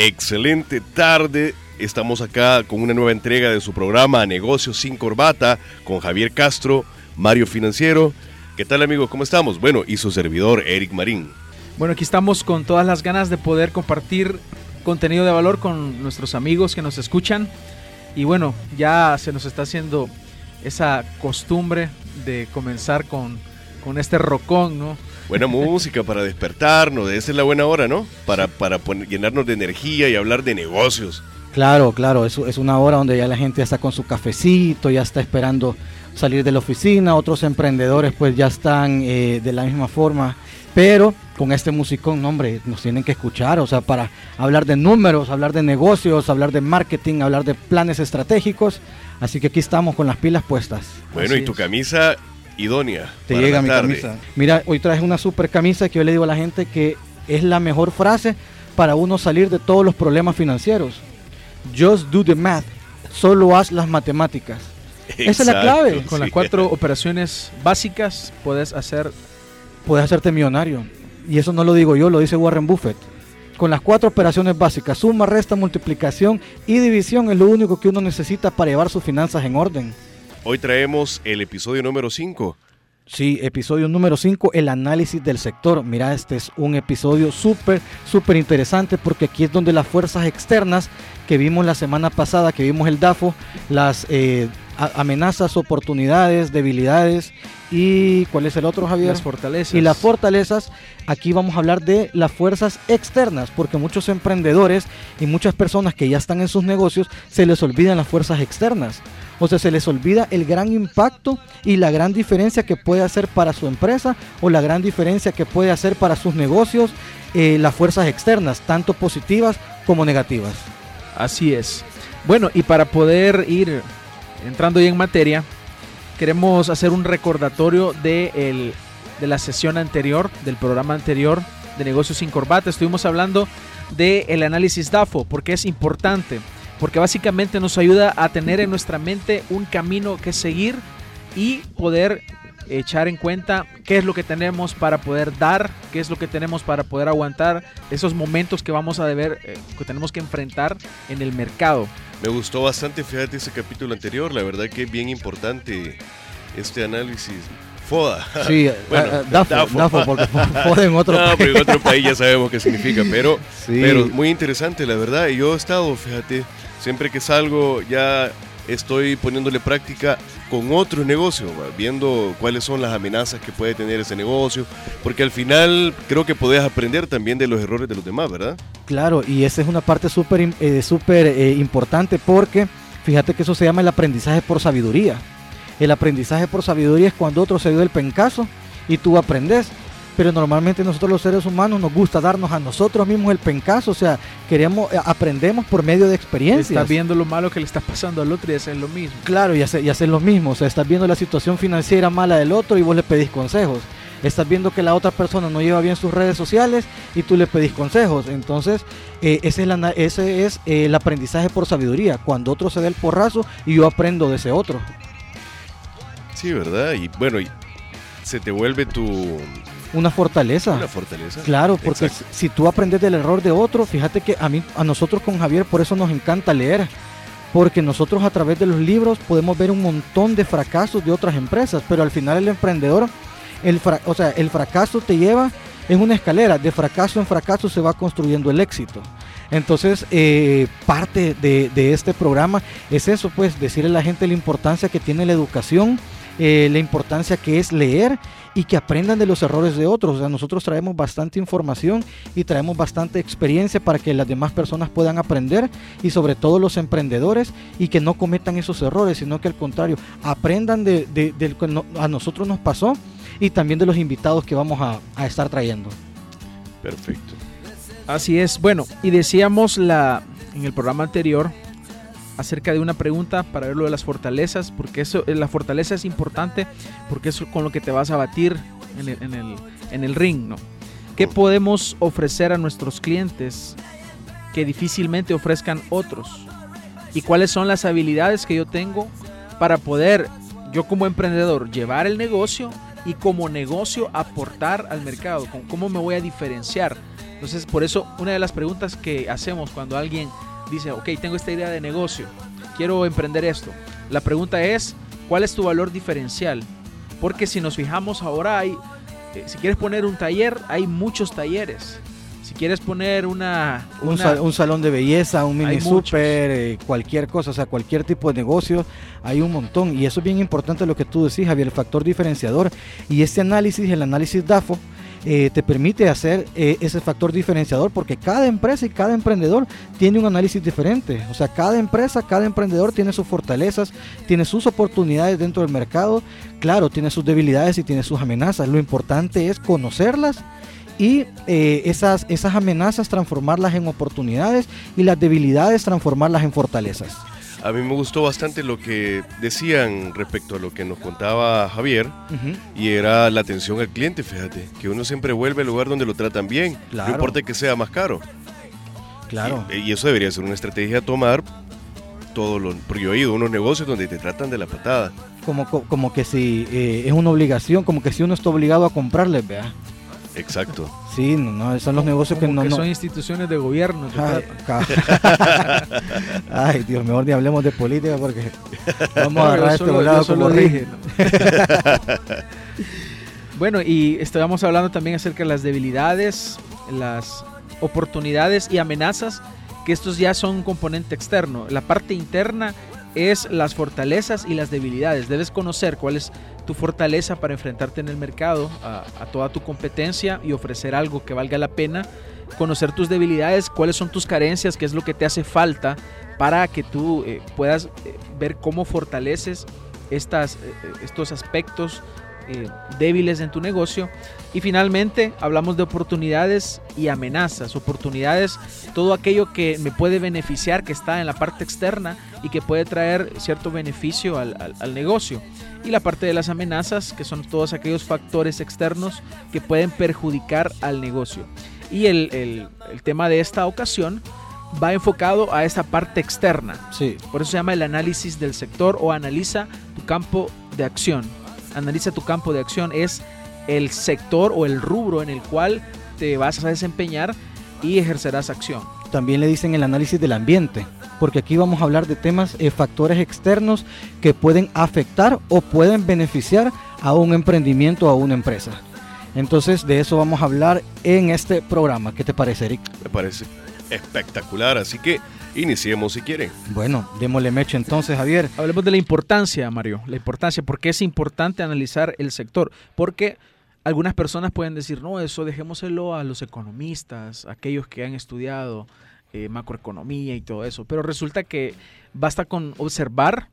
Excelente tarde. Estamos acá con una nueva entrega de su programa Negocios sin Corbata con Javier Castro, Mario Financiero. ¿Qué tal amigos? ¿Cómo estamos? Bueno, y su servidor Eric Marín. Bueno, aquí estamos con todas las ganas de poder compartir contenido de valor con nuestros amigos que nos escuchan. Y bueno, ya se nos está haciendo esa costumbre de comenzar con, con este rocón, ¿no? Buena música para despertarnos, esa es la buena hora, ¿no? Para, para llenarnos de energía y hablar de negocios. Claro, claro, es, es una hora donde ya la gente ya está con su cafecito, ya está esperando salir de la oficina, otros emprendedores pues ya están eh, de la misma forma, pero con este musicón, no, hombre, nos tienen que escuchar, o sea, para hablar de números, hablar de negocios, hablar de marketing, hablar de planes estratégicos, así que aquí estamos con las pilas puestas. Bueno, Así y tu es. camisa idónea. Te para llega mi tarde. camisa. Mira, hoy traes una super camisa que yo le digo a la gente que es la mejor frase para uno salir de todos los problemas financieros. Just do the math. Solo haz las matemáticas. Esa es la clave. Con las cuatro operaciones básicas puedes hacer Puedes hacerte millonario. Y eso no lo digo yo, lo dice Warren Buffett. Con las cuatro operaciones básicas, suma, resta, multiplicación y división es lo único que uno necesita para llevar sus finanzas en orden. Hoy traemos el episodio número 5. Sí, episodio número 5, el análisis del sector. Mira, este es un episodio súper, súper interesante porque aquí es donde las fuerzas externas que vimos la semana pasada, que vimos el DAFO, las eh, amenazas, oportunidades, debilidades y ¿cuál es el otro, Javier? las fortalezas. y las fortalezas, aquí vamos a hablar de las fuerzas externas, porque muchos emprendedores y muchas personas que ya están en sus negocios se les olvidan las fuerzas externas. O sea, se les olvida el gran impacto y la gran diferencia que puede hacer para su empresa o la gran diferencia que puede hacer para sus negocios eh, las fuerzas externas, tanto positivas como negativas. Así es. Bueno, y para poder ir entrando ya en materia, queremos hacer un recordatorio de, el- de la sesión anterior, del programa anterior de Negocios sin Corbata. Estuvimos hablando del análisis DAFO, porque es importante, porque básicamente nos ayuda a tener en nuestra mente un camino que seguir y poder echar en cuenta qué es lo que tenemos para poder dar, qué es lo que tenemos para poder aguantar esos momentos que vamos a deber, eh, que tenemos que enfrentar en el mercado. Me gustó bastante, fíjate, ese capítulo anterior. La verdad que es bien importante este análisis. Foda. Sí, Bueno, eh, eh, DAFO, DAFO. DAFO, porque fue en otro No, país. pero en otro país ya sabemos qué significa, pero, Sí. pero muy interesante, la verdad. Y yo he estado, fíjate, siempre que salgo ya estoy poniéndole práctica con otros negocios, viendo cuáles son las amenazas que puede tener ese negocio, porque al final creo que podés aprender también de los errores de los demás, ¿verdad? Claro, y esa es una parte súper eh, eh, importante porque fíjate que eso se llama el aprendizaje por sabiduría. El aprendizaje por sabiduría es cuando otro se dio el pencazo y tú aprendes. Pero normalmente nosotros los seres humanos nos gusta darnos a nosotros mismos el pencazo, o sea, queremos, eh, aprendemos por medio de experiencias. Estás viendo lo malo que le está pasando al otro y haces lo mismo. Claro, y hacer, y hacer lo mismo. O sea, estás viendo la situación financiera mala del otro y vos le pedís consejos. Estás viendo que la otra persona no lleva bien sus redes sociales y tú le pedís consejos. Entonces, eh, ese es, la na- ese es eh, el aprendizaje por sabiduría. Cuando otro se da el porrazo y yo aprendo de ese otro. Sí, ¿verdad? Y bueno, y se te vuelve tu Una fortaleza. una fortaleza. Claro, porque Exacto. si tú aprendes del error de otro, fíjate que a mí, a nosotros con Javier, por eso nos encanta leer. Porque nosotros a través de los libros podemos ver un montón de fracasos de otras empresas, pero al final el emprendedor, el fra- o sea, el fracaso te lleva en una escalera, de fracaso en fracaso se va construyendo el éxito. Entonces, eh, parte de, de este programa es eso, pues, decirle a la gente la importancia que tiene la educación, eh, la importancia que es leer y que aprendan de los errores de otros. O sea, nosotros traemos bastante información y traemos bastante experiencia para que las demás personas puedan aprender y sobre todo los emprendedores y que no cometan esos errores, sino que al contrario, aprendan de, de- del que no- a nosotros nos pasó y también de los invitados que vamos a, a estar trayendo. Perfecto. Así es. Bueno, y decíamos la en el programa anterior acerca de una pregunta para ver lo de las fortalezas, porque eso, eh, la fortaleza es importante, porque es con lo que te vas a batir en el, en el, en el ring, ¿no? ¿Qué podemos ofrecer a nuestros clientes que difícilmente ofrezcan otros? ¿Y cuáles son las habilidades que yo tengo para poder, yo como emprendedor, llevar el negocio y como negocio aportar al mercado? ¿Cómo me voy a diferenciar? Entonces, por eso, una de las preguntas que hacemos cuando alguien dice, ok, tengo esta idea de negocio, quiero emprender esto. La pregunta es, ¿cuál es tu valor diferencial? Porque si nos fijamos ahora hay, eh, si quieres poner un taller, hay muchos talleres. Si quieres poner una... Un, salón de belleza, un mini super, eh, cualquier cosa, o sea, cualquier tipo de negocio, hay un montón. Y eso es bien importante lo que tú decís, Javier, el factor diferenciador. Y este análisis, el análisis DAFO, eh, te permite hacer eh, ese factor diferenciador porque cada empresa y cada emprendedor tiene un análisis diferente. O sea, cada empresa, cada emprendedor tiene sus fortalezas, tiene sus oportunidades dentro del mercado, claro, tiene sus debilidades y tiene sus amenazas. Lo importante es conocerlas y eh, esas, esas amenazas transformarlas en oportunidades y las debilidades transformarlas en fortalezas. A mí me gustó bastante lo que decían respecto a lo que nos contaba Javier y era la atención al cliente, fíjate, que uno siempre vuelve al lugar donde lo tratan bien, no importa que sea más caro. Claro. Y, eso debería ser una estrategia a tomar todo lo, porque yo he ido a unos negocios donde te tratan de la patada. Como, como que si eh, es una obligación, como que si uno está obligado a comprarles, vea. Exacto. Sí, no, son los negocios que no, son instituciones de gobierno. Ay, Dios, mejor ni hablemos de política porque vamos a agarrar este volado como dije. bueno, y estábamos hablando también acerca de las debilidades, las oportunidades y amenazas, que estos ya son un componente externo. La parte interna es las fortalezas y las debilidades. Debes conocer cuál es tu fortaleza para enfrentarte en el mercado a, toda tu competencia y ofrecer algo que valga la pena. Conocer tus debilidades, cuáles son tus carencias, qué es lo que te hace falta para que tú eh, puedas eh, ver cómo fortaleces estas, eh, estos aspectos débiles en tu negocio. Y finalmente hablamos de oportunidades y amenazas. Oportunidades, todo aquello que me puede beneficiar, que está en la parte externa y que puede traer cierto beneficio al, negocio. Y la parte de las amenazas, que son todos aquellos factores externos que pueden perjudicar al negocio. Y el, tema de esta ocasión va enfocado a esta parte externa. Sí. Por eso se llama el análisis del sector o analiza tu campo de acción. Analiza tu campo de acción es el sector o el rubro en el cual te vas a desempeñar y ejercerás acción. También le dicen el análisis del ambiente porque aquí vamos a hablar de temas, eh, factores externos que pueden afectar o pueden beneficiar a un emprendimiento o a una empresa. Entonces de eso vamos a hablar en este programa. ¿Qué te parece, Eric? Me parece espectacular, así que iniciemos si quieren. Bueno, démosle mecho entonces, Javier. Hablemos de la importancia, Mario, la importancia, porque es importante analizar el sector, porque algunas personas pueden decir, no, eso dejémoselo a los economistas, aquellos que han estudiado eh, macroeconomía y todo eso. Pero resulta que basta con observar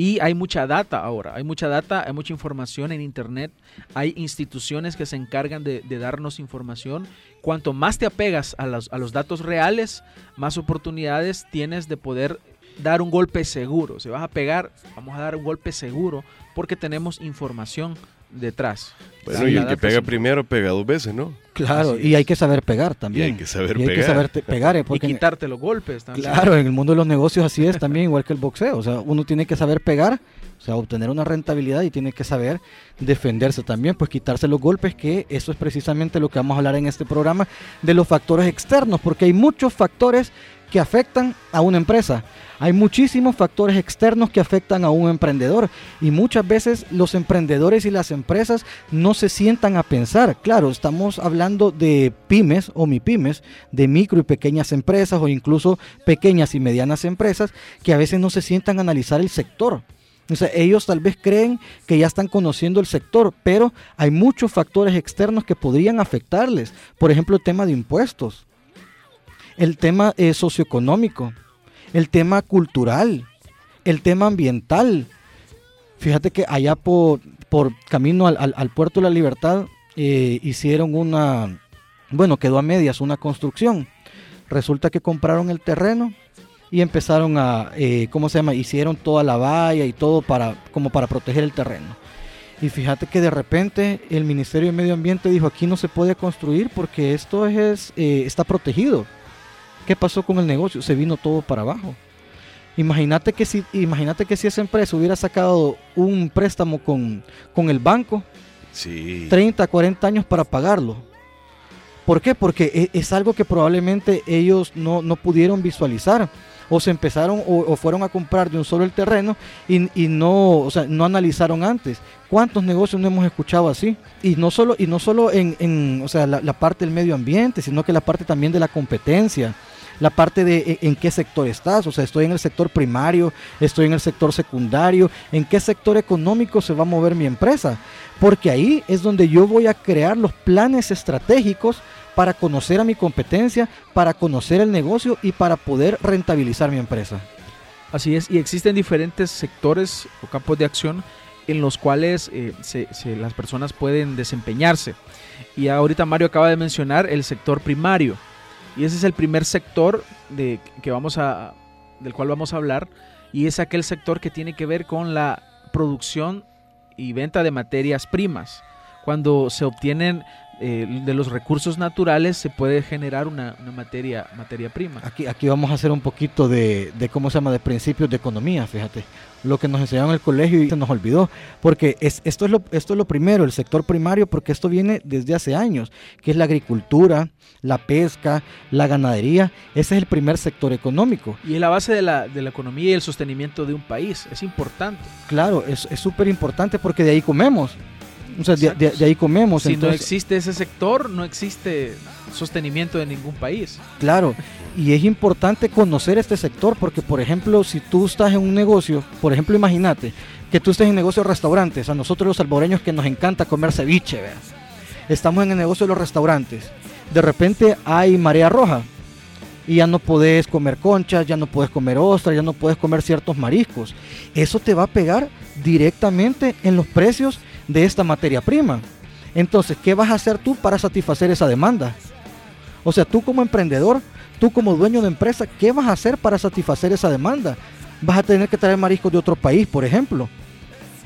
y hay mucha data ahora, hay mucha data, hay mucha información en Internet, hay instituciones que se encargan de, darnos información. Cuanto más te apegas a los, a los datos reales, más oportunidades tienes de poder dar un golpe seguro. Si vas a pegar, vamos a dar un golpe seguro porque tenemos información detrás. Bueno, y el que pega primero pega dos veces, ¿no? Claro, y hay que saber pegar también. Y hay que saber y pegar. Hay que saber pegar. Eh, y quitarte los golpes también. Claro, en el mundo de los negocios así es también, igual que el boxeo. O sea, uno tiene que saber pegar, o sea, obtener una rentabilidad y tiene que saber defenderse también, pues quitarse los golpes, que eso es precisamente lo que vamos a hablar en este programa de los factores externos, porque hay muchos factores que afectan a una empresa. Hay muchísimos factores externos que afectan a un emprendedor y muchas veces los emprendedores y las empresas no se sientan a pensar. Claro, estamos hablando de pymes o mipymes, de micro y pequeñas empresas o incluso pequeñas y medianas empresas que a veces no se sientan a analizar el sector. O ellos tal vez creen que ya están conociendo el sector, pero hay muchos factores externos que podrían afectarles. Por ejemplo, el tema de impuestos el tema eh, socioeconómico, el tema cultural, el tema ambiental. Fíjate que allá por, por camino al, puerto de la libertad eh, hicieron una, Bueno, quedó a medias una construcción. Resulta que compraron el terreno y empezaron a, eh, ¿cómo se llama? Hicieron toda la valla y todo para, como para proteger el terreno. Y fíjate que de repente el Ministerio de Medio Ambiente dijo aquí no se puede construir porque esto es, eh, está protegido. ¿Qué pasó con el negocio? Se vino todo para abajo. Imagínate que si, imagínate que si esa empresa hubiera sacado un préstamo con, con el banco, Sí. 30, 40 años para pagarlo. ¿Por qué? Porque e- es, algo que probablemente ellos no, no pudieron visualizar. O se empezaron o, fueron a comprar de un solo el terreno y, y no, o sea, no analizaron antes. ¿Cuántos negocios no hemos escuchado así? Y no solo, y no solo en, en, o sea, la, la parte del medio ambiente, sino que la parte también de la competencia la parte de e- en qué sector estás, o sea, estoy en el sector primario, estoy en el sector secundario, en qué sector económico se va a mover mi empresa, porque ahí es donde yo voy a crear los planes estratégicos para conocer a mi competencia, para conocer el negocio y para poder rentabilizar mi empresa. Así es, y existen diferentes sectores o campos de acción en los cuales eh, las personas pueden desempeñarse. Y ahorita Mario acaba de mencionar el sector primario. Y ese es el primer sector de, que vamos a, del cual vamos a hablar. Y es aquel sector que tiene que ver con la producción y venta de materias primas. Cuando se obtienen eh, de los recursos naturales se puede generar una, una materia, materia prima. Aquí, aquí vamos a hacer un poquito de, de, ¿cómo se llama?, de principios de economía, fíjate. Lo que nos enseñaron en el colegio y se nos olvidó. Porque es, esto, es lo, esto es lo primero, el sector primario, porque esto viene desde hace años, que es la agricultura, la pesca, la ganadería. Ese es el primer sector económico. Y es la base de la, de la economía y el sostenimiento de un país. Es importante. Claro, es súper importante porque de ahí comemos. O sea, de, de, de, ahí comemos. Si entonces, no existe ese sector, no existe sostenimiento de ningún país. Claro, y es importante conocer este sector porque, por ejemplo, si tú estás en un negocio, por ejemplo, imagínate que tú estés en negocio de restaurantes, a nosotros los salvadoreños que nos encanta comer ceviche, ¿veas? estamos en el negocio de los restaurantes, de repente hay marea roja y ya no podés comer conchas, ya no puedes comer ostras, ya no puedes comer ciertos mariscos. Eso te va a pegar directamente en los precios de esta materia prima. Entonces, ¿qué vas a hacer tú para satisfacer esa demanda? O sea, tú como emprendedor, tú como dueño de empresa, ¿qué vas a hacer para satisfacer esa demanda? Vas a tener que traer mariscos de otro país, por ejemplo.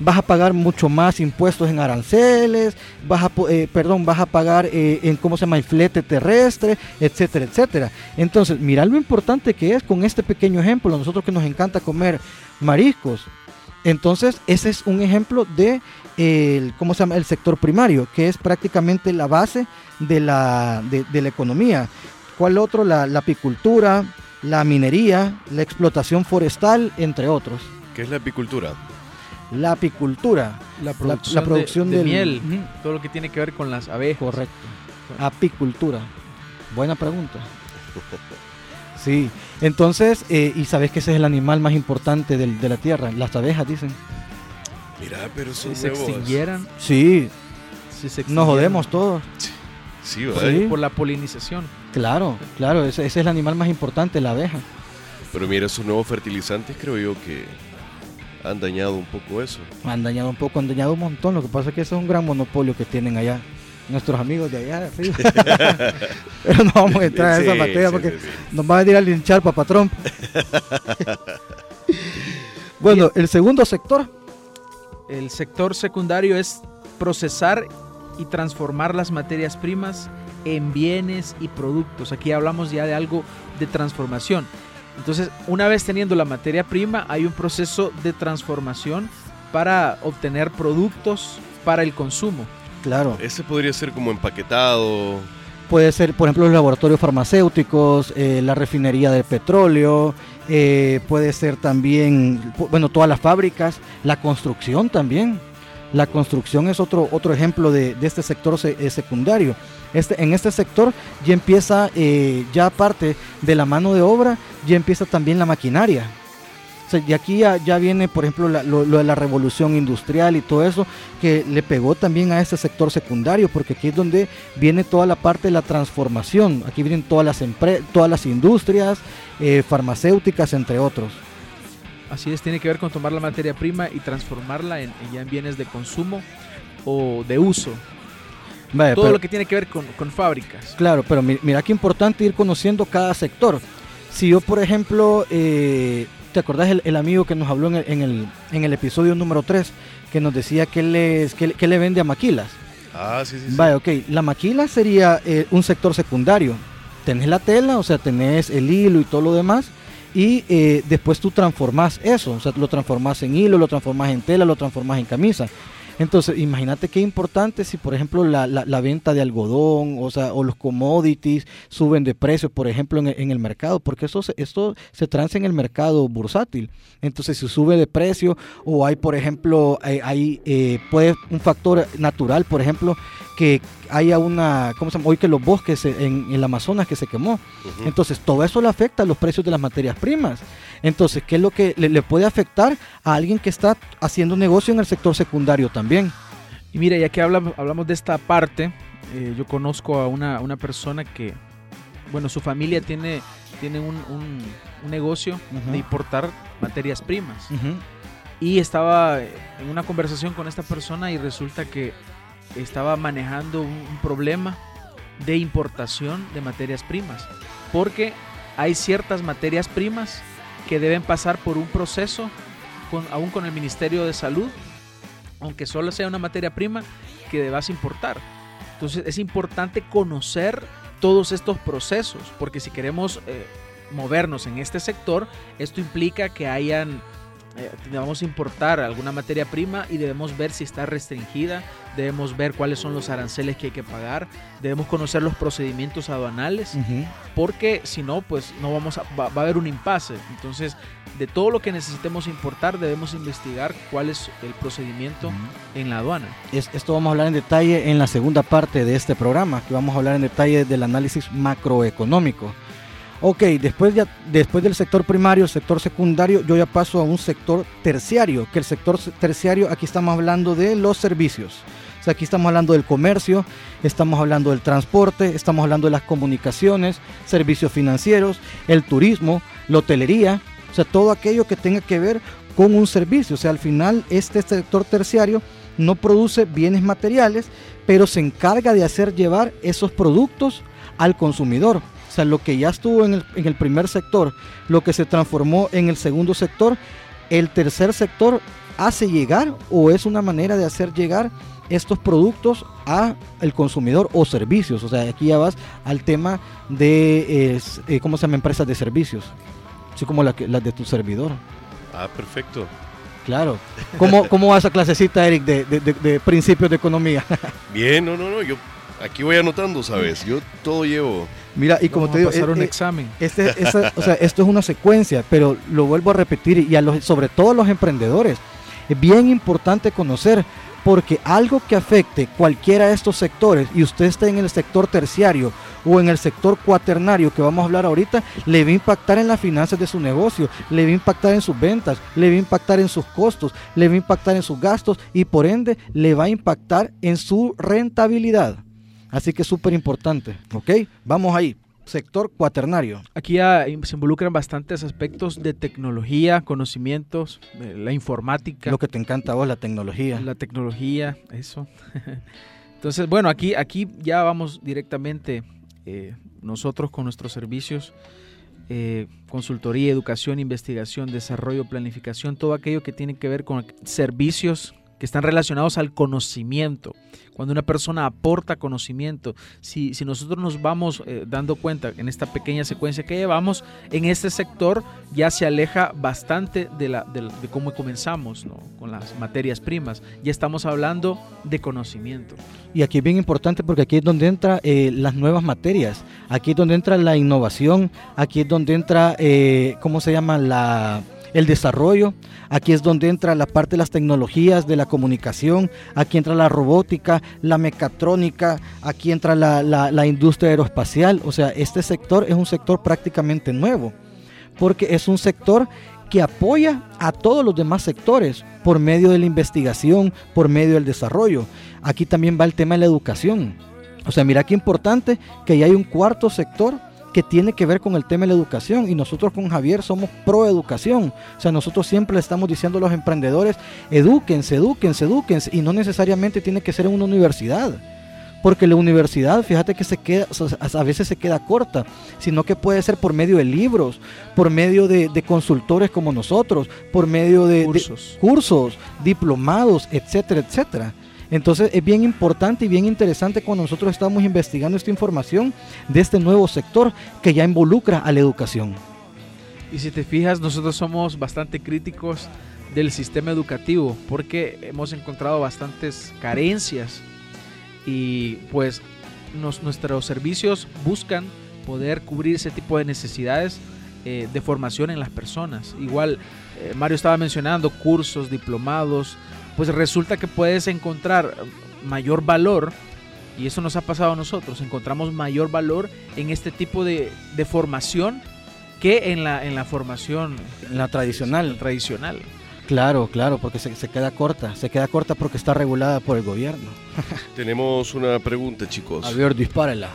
Vas a pagar mucho más impuestos en aranceles, vas a, eh, perdón, vas a pagar eh, en cómo se llama el flete terrestre, etcétera, etcétera. Entonces, mira lo importante que es con este pequeño ejemplo, nosotros que nos encanta comer mariscos. Entonces, ese es un ejemplo de ¿cómo se llama? el sector primario, que es prácticamente la base de la, de la economía. ¿Cuál otro? La, la, apicultura, la minería, la explotación forestal, entre otros. ¿Qué es la apicultura? La apicultura. La producción, la, la producción de, miel, uh -huh. todo lo que tiene que ver con las abejas. Correcto. Apicultura. Buena pregunta. Sí, entonces, eh, y sabes que ese es el animal más importante del, de la tierra, las abejas dicen. Mira, pero son si se extinguieran. Sí, si se nos jodemos todos. Sí. Por la polinización. Claro, claro, ese, ese, es el animal más importante, la abeja. Pero mira, esos nuevos fertilizantes creo yo que han dañado un poco eso. Han dañado un poco, han dañado un montón. Lo que pasa es que eso es un gran monopolio que tienen allá nuestros amigos de allá. Pero no vamos a entrar sí, en esa materia sí, porque sí, nos van a ir a linchar Papa Trump. bueno, el segundo sector. El sector secundario es procesar y transformar las materias primas en bienes y productos. Aquí hablamos ya de algo de transformación. Entonces, una vez teniendo la materia prima, hay un proceso de transformación para obtener productos para el consumo. Claro. Ese podría ser como empaquetado. Puede ser, por ejemplo, los laboratorios farmacéuticos, eh, la refinería de petróleo, eh, puede ser también, bueno, todas las fábricas, la construcción también. La construcción es otro, otro ejemplo de, de este sector se, eh, secundario. Este, en este sector ya empieza, eh, ya aparte de la mano de obra, ya empieza también la maquinaria. Y aquí ya, viene, por ejemplo, lo, de la revolución industrial y todo eso, que le pegó también a este sector secundario, porque aquí es donde viene toda la parte de la transformación. Aquí vienen todas las, todas las industrias, eh, farmacéuticas, entre otros. Así es, tiene que ver con tomar la materia prima y transformarla en ya en bienes de consumo o de uso. Vaya, todo pero- lo que tiene que ver con, con fábricas. Claro, pero mi- mira qué importante ir conociendo cada sector. Si yo, por ejemplo, eh, ¿te acordás el, el amigo que nos habló en el, en el, en el episodio número 3? Que nos decía que, les, que, que le vende a maquilas. Ah, sí, sí. sí. Vaya, ok, la maquila sería eh, un sector secundario. Tenés la tela, o sea, tenés el hilo y todo lo demás. Y eh, después tú transformás eso, o sea, lo transformás en hilo, lo transformás en tela, lo transformás en camisa. Entonces, imagínate qué importante si, por ejemplo, la, la- la venta de algodón, o sea, o los commodities suben de precio, por ejemplo, en, el- en el mercado, porque eso esto se transa en el mercado bursátil. Entonces, si sube de precio, o hay, por ejemplo, hay, hay, eh, puede un factor natural, por ejemplo, que haya una, ¿cómo se llama? Hoy que los bosques en, en el Amazonas que se quemó. Entonces, todo eso le afecta a los precios de las materias primas. Entonces, ¿qué es lo que le, le puede afectar a alguien que está haciendo negocio en el sector secundario también? Y mira, ya que hablamos, hablamos de esta parte, eh, yo conozco a una, una persona que, bueno, su familia tiene, tiene un, un- un negocio de importar materias primas. Y estaba en una conversación con esta persona y resulta que estaba manejando un, un problema de importación de materias primas. Porque hay ciertas materias primas que deben pasar por un proceso, con, aún con el Ministerio de Salud, aunque solo sea una materia prima que debas importar. Entonces es importante conocer todos estos procesos, porque si queremos eh, movernos en este sector, esto implica que hayan, eh, debemos importar alguna materia prima y debemos ver si está restringida, debemos ver cuáles son los aranceles que hay que pagar, debemos conocer los procedimientos aduanales, porque si no, pues no vamos a, va, va a haber un impasse. Entonces, de todo lo que necesitemos importar, debemos investigar cuál es el procedimiento en la aduana. Es- esto vamos a hablar en detalle en la segunda parte de este programa, que vamos a hablar en detalle del análisis macroeconómico. Ok, después, ya, después del sector primario, sector secundario, yo ya paso a un sector terciario, que el sector se- terciario, aquí estamos hablando de los servicios. O sea, aquí estamos hablando del comercio, estamos hablando del transporte, estamos hablando de las comunicaciones, servicios financieros, el turismo, la hotelería, o sea, todo aquello que tenga que ver con un servicio. O sea, al final este sector terciario no produce bienes materiales, pero se encarga de hacer llevar esos productos al consumidor. O sea, lo que ya estuvo en el, en el primer sector, lo que se transformó en el segundo sector, el tercer sector hace llegar o es una manera de hacer llegar estos productos a el consumidor o servicios. O sea, aquí ya vas al tema de, eh, ¿cómo se llama? Empresas de servicios. Así como la las de tu servidor. Ah, perfecto. Claro. ¿Cómo, cómo va esa clasecita, Eric, de, de- de- de principios de economía? Bien, no, no, no. Yo aquí voy anotando, ¿sabes? Yo todo llevo. Mira, y como Vamos te a digo, pasar eh, un eh, examen. este, esa- o sea, esto es una secuencia, pero lo vuelvo a repetir y a los, sobre todo a los emprendedores. Es bien importante conocer porque algo que afecte cualquiera de estos sectores y usted esté en el sector terciario o en el sector cuaternario que vamos a hablar ahorita, le va a impactar en las finanzas de su negocio, le va a impactar en sus ventas, le va a impactar en sus costos, le va a impactar en sus gastos y por ende le va a impactar en su rentabilidad. Así que es súper importante, ¿ok? Vamos ahí, sector cuaternario. Aquí ya se involucran bastantes aspectos de tecnología, conocimientos, de la informática, Lo que te encanta a vos, la tecnología. la tecnología, eso. Entonces, bueno, aquí, aquí ya vamos directamente eh, nosotros con nuestros servicios, eh, consultoría, educación, investigación, desarrollo, planificación, todo aquello que tiene que ver con servicios que están relacionados al conocimiento. Cuando una persona aporta conocimiento, si, si nosotros nos vamos eh, dando cuenta en esta pequeña secuencia que llevamos, en este sector ya se aleja bastante de, la, de, de cómo comenzamos ¿no? con las materias primas. Ya estamos hablando de conocimiento. Y aquí es bien importante porque aquí es donde entran las nuevas materias, aquí es donde entra la innovación, aquí es donde entra, eh, ¿cómo se llama? La, el desarrollo, aquí es donde entra la parte de las tecnologías, de la comunicación, aquí entra la robótica, la mecatrónica, aquí entra la, la- industria aeroespacial, o sea, este sector es un sector prácticamente nuevo, porque es un sector que apoya a todos los demás sectores por medio de la investigación, por medio del desarrollo. Aquí también va el tema de la educación. O sea, mira qué importante que ya hay un cuarto sector que tiene que ver con el tema de la educación y nosotros con Javier somos pro educación. O sea, nosotros siempre le estamos diciendo a los emprendedores, edúquense, edúquense, edúquense y no necesariamente tiene que ser en una universidad. porque la universidad, fíjate que se queda, a veces se queda corta, sino que puede ser por medio de libros, por medio de, consultores como nosotros, por medio de cursos, diplomados, etcétera, etcétera. Entonces es bien importante y bien interesante cuando nosotros estamos investigando esta información de este nuevo sector que ya involucra a la educación. Y si te fijas, nosotros somos bastante críticos del sistema educativo porque hemos encontrado bastantes carencias y pues nuestros servicios buscan poder cubrir ese tipo de necesidades eh, de formación en las personas. Igual eh, Mario estaba mencionando cursos, diplomados, pues resulta que puedes encontrar mayor valor y eso nos ha pasado a nosotros, encontramos mayor valor en este tipo de, de formación que en la, en la formación la tradicional. tradicional. Claro, claro, porque se, se, queda corta, se queda corta porque está regulada por el gobierno. Tenemos una pregunta, chicos. Javier, dispárela.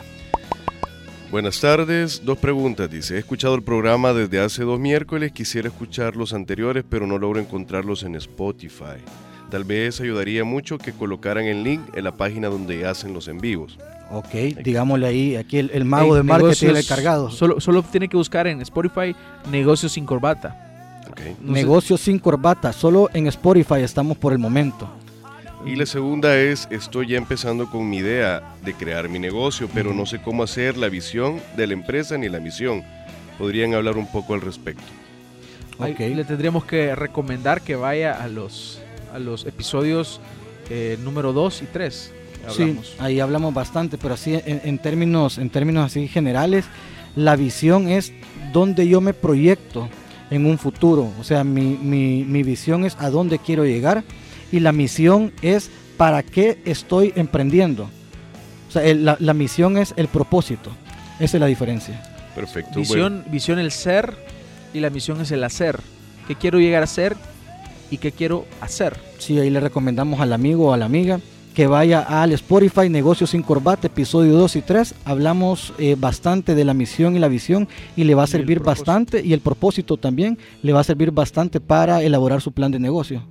Buenas tardes, dos preguntas, dice. He escuchado el programa desde hace dos miércoles, quisiera escuchar los anteriores, pero no logro encontrarlos en Spotify. Tal vez ayudaría mucho que colocaran el link en la página donde hacen los en vivos. Ok, digámosle ahí, aquí el, mago de marketing el cargado. Solo, solo tiene que buscar en Spotify Negocios sin corbata. Negocios sin corbata, solo en Spotify estamos por el momento. Y la segunda es, estoy ya empezando con mi idea de crear mi negocio, pero no sé cómo hacer la visión de la empresa ni la misión. ¿Podrían hablar un poco al respecto? Okay. le tendríamos que recomendar que vaya a los, a los episodios eh, número 2 y 3. Sí, ahí hablamos bastante, pero así en, términos, en términos así generales, la visión es donde yo me proyecto en un futuro. O sea, mi, mi, visión es a dónde quiero llegar y la misión es para qué estoy emprendiendo. O sea, la, la, misión es el propósito. Esa es la diferencia. Perfecto. Visión, visión el ser y la misión es el hacer. ¿Qué quiero llegar a ser y qué quiero hacer? Sí, ahí le recomendamos al amigo o a la amiga que vaya al Spotify Negocios sin Corbata, episodio 2 y 3. Hablamos eh, bastante de la misión y la visión y le va a servir bastante y el propósito también le va a servir bastante para elaborar su plan de negocio.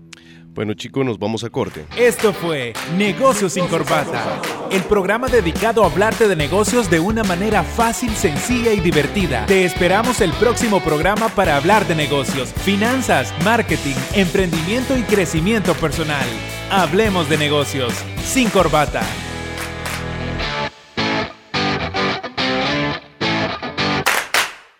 Bueno chicos, nos vamos a corte. Esto fue Negocios sin Corbata, el programa dedicado a hablarte de negocios de una manera fácil, sencilla y divertida. Te esperamos el próximo programa para hablar de negocios, finanzas, marketing, emprendimiento y crecimiento personal. Hablemos de negocios sin corbata.